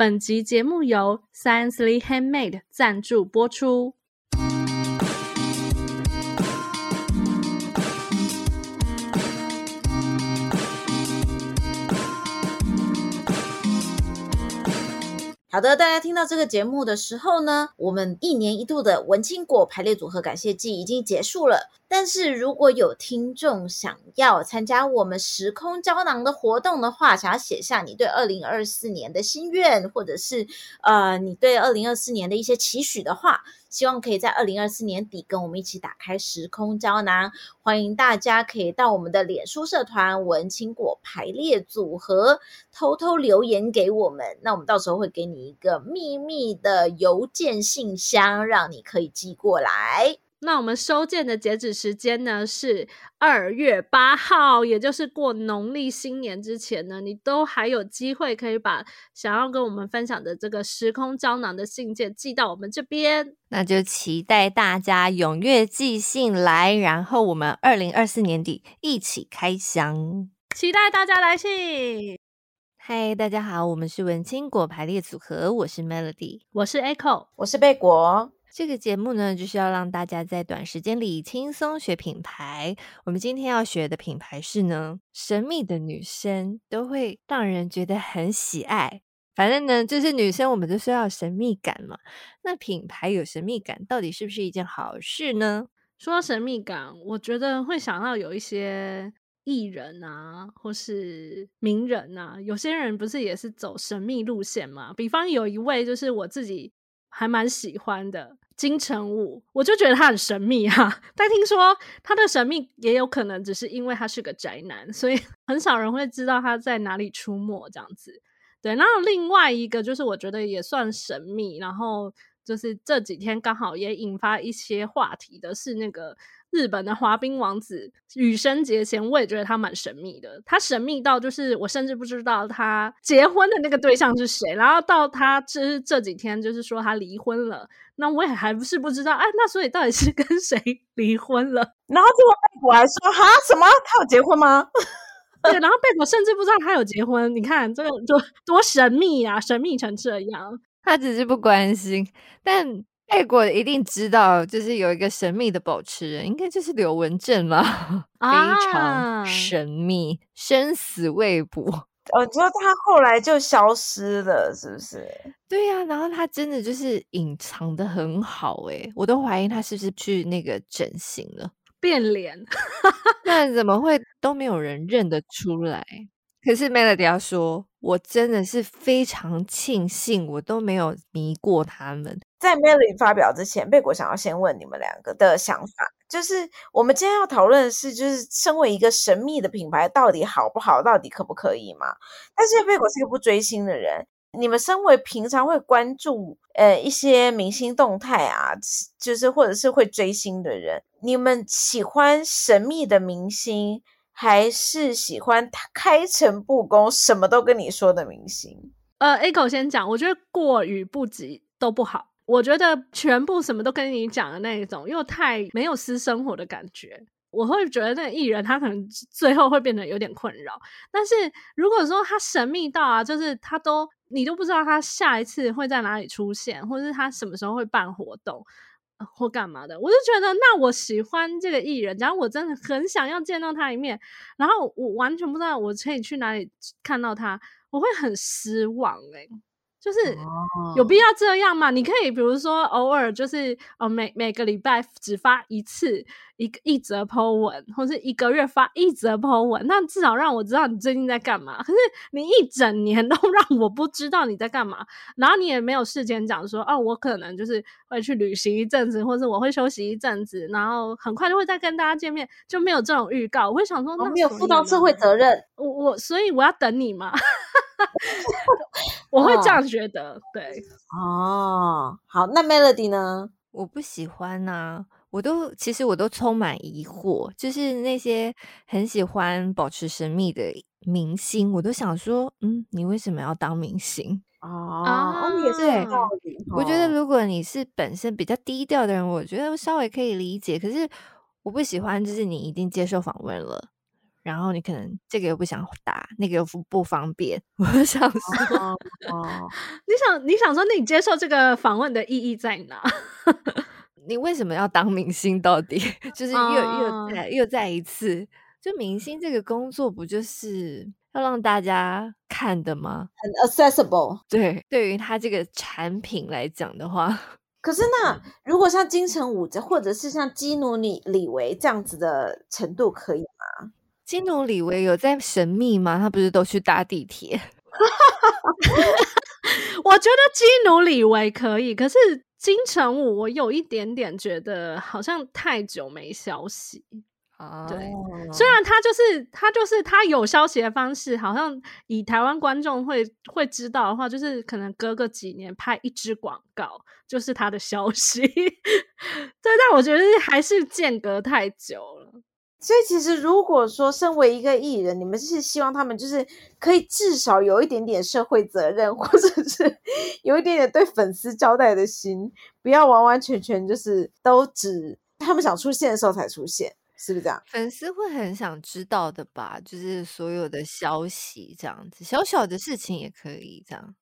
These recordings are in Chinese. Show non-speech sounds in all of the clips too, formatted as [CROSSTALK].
本集节目由 Sciencely Handmade 赞助播出。好的，大家听到这个节目的时候呢，我们一年一度的文青果排列组合感谢祭已经结束了。但是如果有听众想要参加我们时空胶囊的活动的话，想要写下你对二零二四年的心愿，或者是呃你对二零二四年的一些期许的话，希望可以在二零二四年底跟我们一起打开时空胶囊。欢迎大家可以到我们的脸书社团“文青果排列组合”偷偷留言给我们，那我们到时候会给你一个秘密的邮件信箱，让你可以寄过来。那我们收件的截止时间呢是二月八号，也就是过农历新年之前呢，你都还有机会可以把想要跟我们分享的这个时空胶囊的信件寄到我们这边。那就期待大家踊跃寄信来，然后我们二零二四年底一起开箱，期待大家来信。嗨，大家好，我们是文青果排列组合，我是 Melody，我是 Echo，我是贝果。这个节目呢，就是要让大家在短时间里轻松学品牌。我们今天要学的品牌是呢，神秘的女生都会让人觉得很喜爱。反正呢，就是女生我们都需要神秘感嘛。那品牌有神秘感，到底是不是一件好事呢？说到神秘感，我觉得会想到有一些艺人啊，或是名人啊，有些人不是也是走神秘路线嘛？比方有一位就是我自己还蛮喜欢的。金城武，我就觉得他很神秘哈、啊，[LAUGHS] 但听说他的神秘也有可能只是因为他是个宅男，所以 [LAUGHS] 很少人会知道他在哪里出没这样子。对，然后另外一个就是我觉得也算神秘，然后就是这几天刚好也引发一些话题的是那个。日本的滑冰王子羽生结弦，我也觉得他蛮神秘的。他神秘到就是我甚至不知道他结婚的那个对象是谁。然后到他这这几天就是说他离婚了，那我也还不是不知道。哎，那所以到底是 [LAUGHS] 跟谁离婚了？然后结果贝果还说哈什么？他有结婚吗？[LAUGHS] 对，然后贝果甚至不知道他有结婚。你看这个就多神秘啊，神秘成这样。他只是不关心，但。贝果一定知道，就是有一个神秘的保持人，应该就是刘文正吧，啊、[LAUGHS] 非常神秘，生死未卜。[LAUGHS] 哦，你说他后来就消失了，是不是？对呀、啊，然后他真的就是隐藏的很好，诶，我都怀疑他是不是去那个整形了，变脸，[LAUGHS] 那怎么会都没有人认得出来？可是 Melody 要说，我真的是非常庆幸，我都没有迷过他们。在 Melody 发表之前，贝果想要先问你们两个的想法，就是我们今天要讨论的是，就是身为一个神秘的品牌，到底好不好，到底可不可以嘛？但是贝果是一个不追星的人，你们身为平常会关注呃一些明星动态啊，就是或者是会追星的人，你们喜欢神秘的明星？还是喜欢他开诚布公，什么都跟你说的明星。呃，A 口先讲，我觉得过与不及都不好。我觉得全部什么都跟你讲的那一种，又太没有私生活的感觉。我会觉得那个艺人他可能最后会变得有点困扰。但是如果说他神秘到啊，就是他都你都不知道他下一次会在哪里出现，或者是他什么时候会办活动。或干嘛的，我就觉得，那我喜欢这个艺人，假如我真的很想要见到他一面，然后我完全不知道我可以去哪里看到他，我会很失望诶、就是有必要这样吗？你可以比如说偶尔就是哦，每每个礼拜只发一次一个一则 po 文，或是一个月发一则 po 文，那至少让我知道你最近在干嘛。可是你一整年 [LAUGHS] 都让我不知道你在干嘛，然后你也没有事先讲说哦，我可能就是会去旅行一阵子，或者我会休息一阵子，然后很快就会再跟大家见面，就没有这种预告。我会想说，那没有负到社会责任，我我所以我要等你嘛。[LAUGHS] 我会这样觉得，哦、对哦，好，那 Melody 呢？我不喜欢呐、啊，我都其实我都充满疑惑，就是那些很喜欢保持神秘的明星，我都想说，嗯，你为什么要当明星？哦，哦也是对，我觉得如果你是本身比较低调的人，我觉得稍微可以理解，可是我不喜欢，就是你一定接受访问了。然后你可能这个又不想答，那个又不不方便。[LAUGHS] 我想说，哦哦、你想你想说，那你接受这个访问的意义在哪？你为什么要当明星？到底 [LAUGHS] 就是又、哦、又再又再一次，就明星这个工作不就是要让大家看的吗？很 accessible。对，对于他这个产品来讲的话，[LAUGHS] 可是那如果像金城武这，或者是像基努里李维这样子的程度，可以吗？基努李维有在神秘吗？他不是都去搭地铁？[LAUGHS] 我觉得基努里维可以，可是。金城武，我有一点点觉得好像太久没消息啊。对，虽然他就是他就是他有消息的方式，好像以台湾观众会会知道的话，就是可能隔个几年拍一支广告，就是他的消息。[LAUGHS] 对，但我觉得还是间隔太久了。所以其实，如果说身为一个艺人，你们是希望他们就是可以至少有一点点社会责任，或者是 [LAUGHS] 有一点点对粉丝交代的心，不要完完全全就是都只他们想出现的时候才出现，是不是这样？粉丝会很想知道的吧？就是所有的消息这样子，小小的事情也可以这样。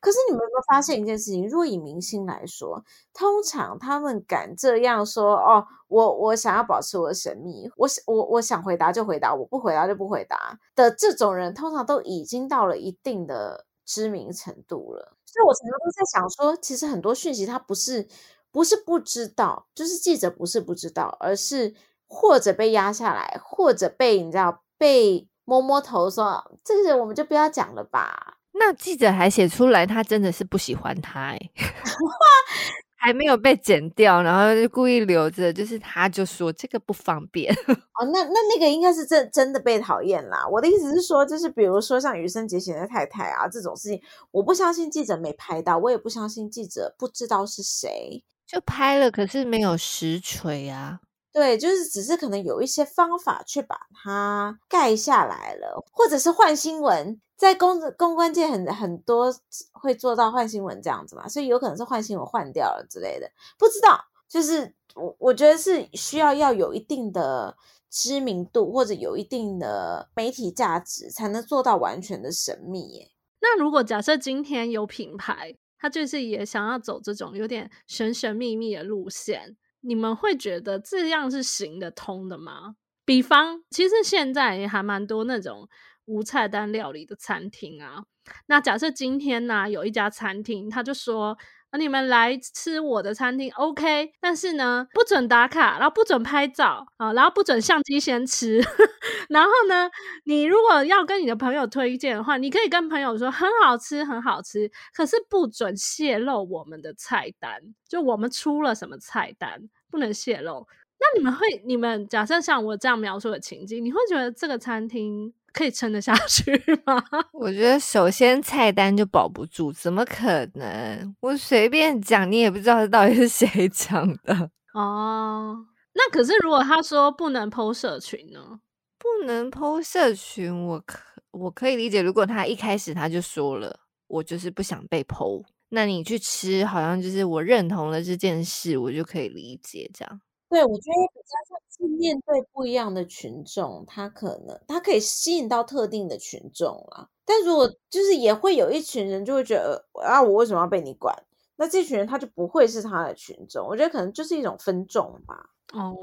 可是你们有没有发现一件事情？若以明星来说，通常他们敢这样说：“哦，我我想要保持我的神秘，我我我想回答就回答，我不回答就不回答的这种人，通常都已经到了一定的知名程度了。”所以，我常常都在想说，其实很多讯息他不是不是不知道，就是记者不是不知道，而是或者被压下来，或者被你知道被摸摸头说：“这个人我们就不要讲了吧。”那记者还写出来，他真的是不喜欢他哎，[LAUGHS] 还没有被剪掉，然后就故意留着，就是他就说这个不方便 [LAUGHS] 哦。那那那个应该是真真的被讨厌啦。我的意思是说，就是比如说像羽生结弦的太太啊这种事情，我不相信记者没拍到，我也不相信记者不知道是谁，就拍了，可是没有实锤啊。对，就是只是可能有一些方法去把它盖下来了，或者是换新闻，在公公关界很很多会做到换新闻这样子嘛，所以有可能是换新闻换掉了之类的，不知道。就是我我觉得是需要要有一定的知名度或者有一定的媒体价值，才能做到完全的神秘耶。那如果假设今天有品牌，他就是也想要走这种有点神神秘秘的路线。你们会觉得这样是行得通的吗？比方，其实现在也还蛮多那种无菜单料理的餐厅啊。那假设今天呢、有一家餐厅，他就说。啊，你们来吃我的餐厅，OK，但是呢，不准打卡，然后不准拍照啊，然后不准相机先吃，[LAUGHS] 然后呢，你如果要跟你的朋友推荐的话，你可以跟朋友说很好吃，很好吃，可是不准泄露我们的菜单，就我们出了什么菜单，不能泄露。那你们会，你们假设像我这样描述的情境，你会觉得这个餐厅？可以撑得下去吗？[LAUGHS] 我觉得首先菜单就保不住，怎么可能？我随便讲，你也不知道到底是谁 [LAUGHS] 讲的哦。那可是如果他说不能 po 社群呢？不能 po 社群，我可我可以理解。如果他一开始他就说了，我就是不想被 po，那你去吃，好像就是我认同了这件事，我就可以理解这样。对，我觉得比较像是面对不一样的群众，他可能他可以吸引到特定的群众啊。但如果就是也会有一群人就会觉得啊，我为什么要被你管？那这群人他就不会是他的群众。我觉得可能就是一种分众吧。哦，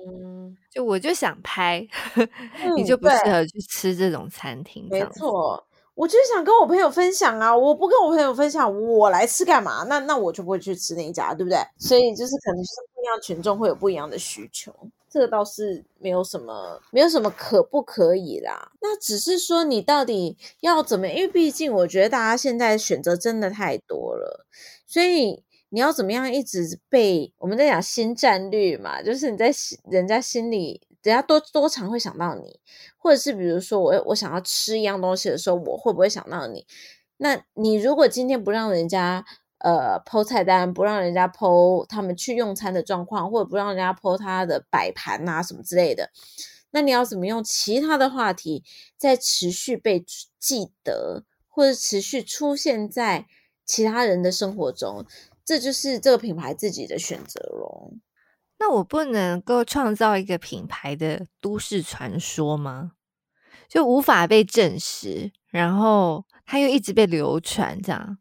就我就想拍，[LAUGHS] 你就不适合去吃这种餐厅。没错。我就是想跟我朋友分享啊，我不跟我朋友分享，我来吃干嘛？那那我就不会去吃那一家，对不对？所以就是可能是不一样群众会有不一样的需求，这个倒是没有什么，没有什么可不可以啦。那只是说你到底要怎么？因为毕竟我觉得大家现在选择真的太多了，所以你要怎么样一直被我们在讲新战略嘛，就是你在人家心里。人家多多常会想到你，或者是比如说我我想要吃一样东西的时候，我会不会想到你？那你如果今天不让人家呃剖菜单，不让人家剖他们去用餐的状况，或者不让人家剖他的摆盘啊什么之类的，那你要怎么用其他的话题再持续被记得，或者持续出现在其他人的生活中？这就是这个品牌自己的选择咯。那我不能够创造一个品牌的都市传说吗？就无法被证实，然后它又一直被流传，这样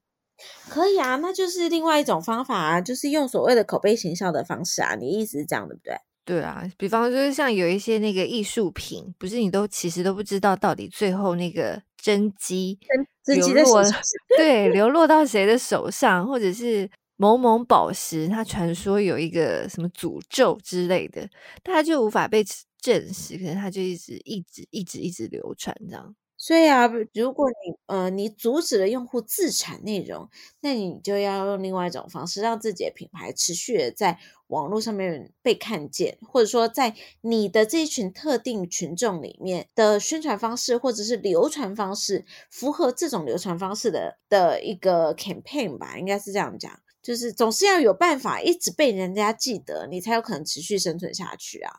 可以啊？那就是另外一种方法啊，就是用所谓的口碑行销的方式啊。你意思是这样，对不对？对啊，比方就是像有一些那个艺术品，不是你都其实都不知道到底最后那个真迹流落，对，流落到谁的手上，或者是某某宝石，它传说有一个什么诅咒之类的，大家就无法被证实，可能它就一直一直一直一直流传这样。所以啊，如果你呃你阻止了用户自产内容，那你就要用另外一种方式，让自己的品牌持续的在网络上面被看见，或者说在你的这一群特定群众里面的宣传方式，或者是流传方式，符合这种流传方式的的一个 campaign 吧，应该是这样讲，就是总是要有办法一直被人家记得，你才有可能持续生存下去啊，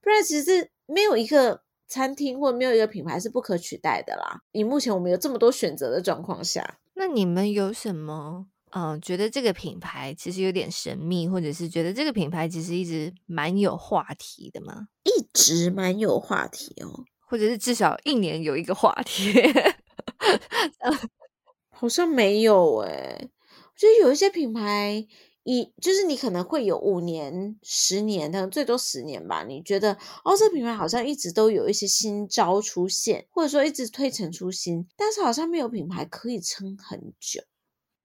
不然其实没有一个。餐厅或没有一个品牌是不可取代的啦。以目前我们有这么多选择的状况下，那你们有什么嗯，觉得这个品牌其实有点神秘，或者是觉得这个品牌其实一直蛮有话题的吗？一直蛮有话题哦，或者是至少一年有一个话题？[LAUGHS] 好像没有哎、欸，我觉得有一些品牌。一就是你可能会有五年、十年，可能最多十年吧。你觉得哦，这品牌好像一直都有一些新招出现，或者说一直推陈出新，但是好像没有品牌可以撑很久。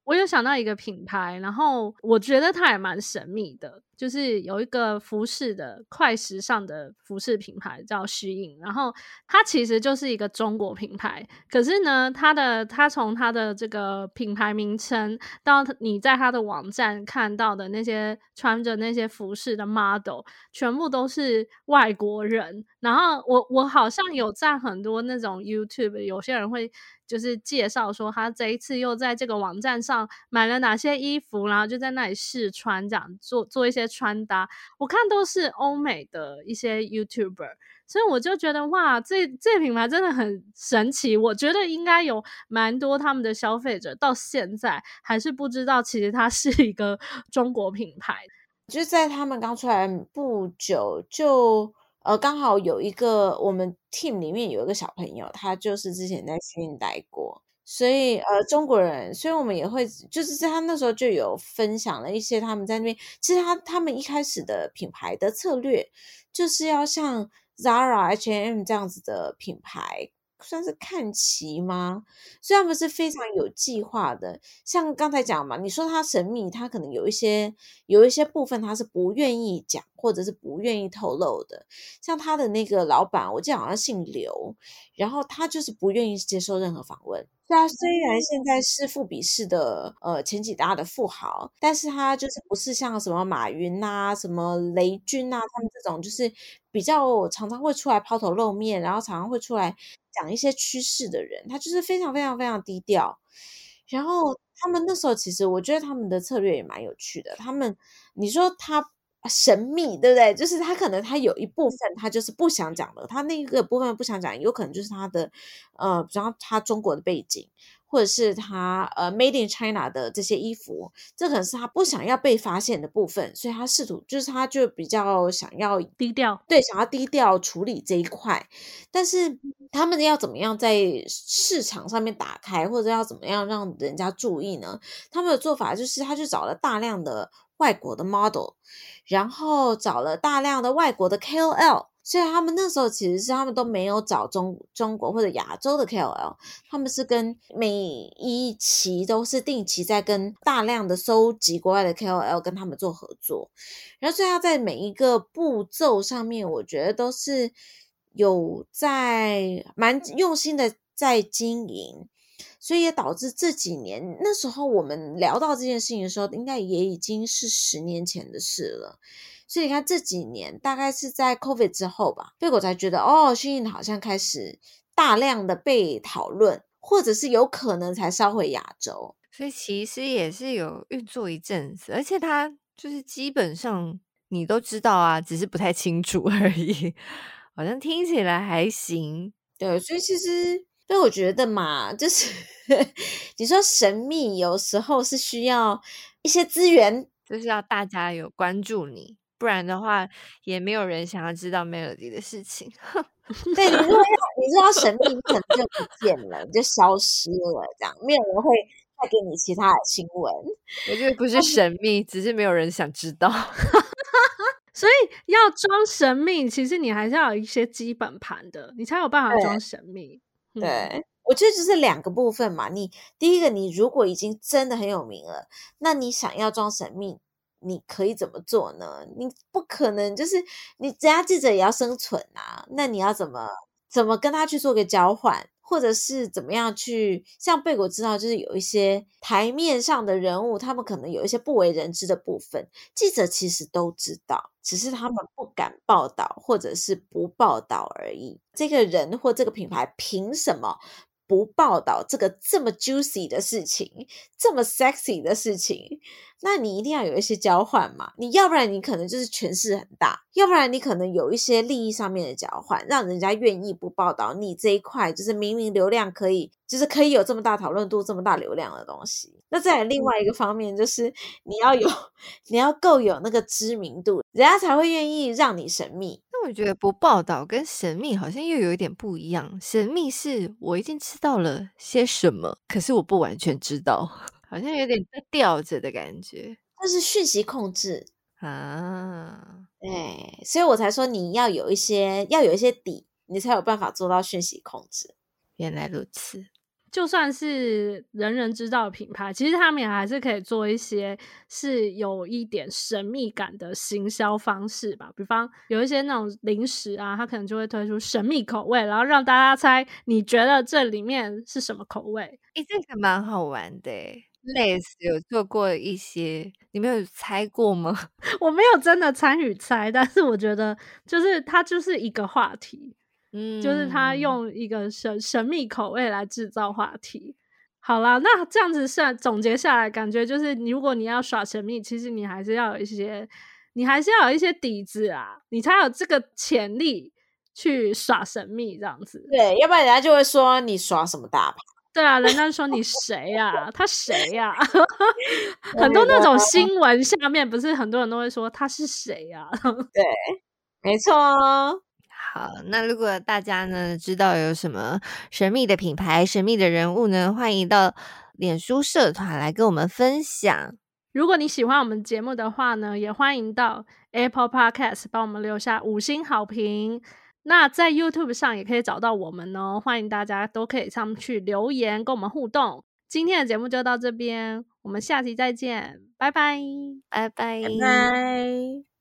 我有想到一个品牌，然后我觉得它也蛮神秘的，就是有一个服饰的快时尚的服饰品牌叫 SHEIN，然后它其实就是一个中国品牌，可是呢，它的它从它的这个品牌名称到你在它的网站看到的那些穿着那些服饰的 model，全部都是外国人。然后我我好像有在很多那种 YouTube，有些人会。就是介绍说他这一次又在这个网站上买了哪些衣服，然后就在那里试穿，这样做做一些穿搭。我看都是欧美的一些 YouTuber，所以我就觉得哇，这这品牌真的很神奇。我觉得应该有蛮多他们的消费者到现在还是不知道，其实它是一个 [LAUGHS] 中国品牌。就在他们刚出来不久就。呃，刚好有一个我们 team 里面有一个小朋友，他就是之前在新运待过，所以呃，中国人，所以我们也会就是在他那时候就有分享了一些他们在那边，其实他他们一开始的品牌的策略就是要像 Zara、H&M 这样子的品牌。算是看齐吗？虽然不是非常有计划的，像刚才讲嘛，你说他神秘，他可能有一些有一些部分他是不愿意讲，或者是不愿意透露的。像他的那个老板，我记得好像姓刘，然后他就是不愿意接受任何访问。他虽然现在是富比士的呃前几大的富豪，但是他就是不是像什么马云啊、什么雷军啊他们这种，就是比较常常会出来抛头露面，然后常常会出来。讲一些趋势的人，他就是非常非常非常低调。然后他们那时候其实，我觉得他们的策略也蛮有趣的。他们你说他神秘，对不对？就是他可能他有一部分他就是不想讲的，他那个部分不想讲，有可能就是他的呃，比方他中国的背景。或者是他呃，Made in China 的这些衣服，这可能是他不想要被发现的部分，所以他试图就是他就比较想要低调，对，想要低调处理这一块。但是他们要怎么样在市场上面打开，或者要怎么样让人家注意呢？他们的做法就是，他去找了大量的外国的 model，然后找了大量的外国的 KOL。所以他们那时候其实是他们都没有找中中国或者亚洲的 KOL，他们是跟每一期都是定期在跟大量的收集国外的 KOL 跟他们做合作，然后所以他在每一个步骤上面，我觉得都是有在蛮用心的在经营，所以也导致这几年那时候我们聊到这件事情的时候，应该也已经是十年前的事了。所以你看这几年，大概是在 COVID 之后吧，贝果才觉得哦，SHEIN 好像开始大量的被讨论，或者是有可能才烧回亚洲。所以其实也是有运作一阵子，而且它就是基本上你都知道啊，只是不太清楚 [LAUGHS] 而已。好像听起来还行。对，所以其实对我觉得嘛，就是 [LAUGHS] 你说神秘，有时候是需要一些资源，就是要大家有关注你。不然的话也没有人想要知道 Melody 的事情。[LAUGHS] 对，你说你知道神秘，可能就不见了，就消失了，这样没有人会再给你其他的新闻。我觉得不是神秘，只是没有人想知道。[LAUGHS] 所以要装神秘，其实你还是要有一些基本盘的，你才有办法装神秘。对，嗯、对，我觉得就是两个部分嘛。你第一个，你如果已经真的很有名了，那你想要装神秘。你可以怎么做呢？你不可能就是你，人家记者也要生存啊。那你要怎么怎么跟他去做个交换，或者是怎么样去？像贝果知道，就是有一些台面上的人物，他们可能有一些不为人知的部分，记者其实都知道，只是他们不敢报道，或者是不报道而已。这个人或这个品牌凭什么？不报道这个这么 juicy 的事情，这么 sexy 的事情，那你一定要有一些交换嘛？你要不然你可能就是权势很大，要不然你可能有一些利益上面的交换，让人家愿意不报道你这一块，就是明明流量可以，就是可以有这么大讨论度、这么大流量的东西。那再来另外一个方面，就是你要有，[LAUGHS] 你要够有那个知名度，人家才会愿意让你神秘。我觉得不报道跟神秘好像又有一点不一样。神秘是我已经知道了些什么，可是我不完全知道，[LAUGHS] 好像有点吊着的感觉。那是讯息控制啊，对，所以我才说你要有一些，要有一些底，你才有办法做到讯息控制。原来如此。就算是人人知道的品牌，其实他们也还是可以做一些是有一点神秘感的行销方式吧。比方有一些那种零食啊，它可能就会推出神秘口味，然后让大家猜你觉得这里面是什么口味。诶，这个蛮好玩的。类似有做过一些，你没有猜过吗？[LAUGHS] 我没有真的参与猜，但是我觉得就是它就是一个话题。嗯，就是他用一个神神秘口味来制造话题。好啦，那这样子算总结下来，感觉就是，如果你要耍神秘，其实你还是要有一些，你还是要有一些底子啊，你才有这个潜力去耍神秘这样子。对，要不然人家就会说你耍什么大牌。对啊，人家说你谁呀、啊？他谁呀、啊？[LAUGHS] 很多那种新闻下面不是很多人都会说他是谁呀、啊？[LAUGHS] 对，没错。好，那如果大家呢知道有什么神秘的品牌、神秘的人物呢，欢迎到脸书社团来跟我们分享。如果你喜欢我们节目的话呢，也欢迎到 Apple Podcast 帮我们留下五星好评。那在 YouTube 上也可以找到我们哦，欢迎大家都可以上去留言跟我们互动。今天的节目就到这边，我们下期再见，拜拜，拜拜，拜拜。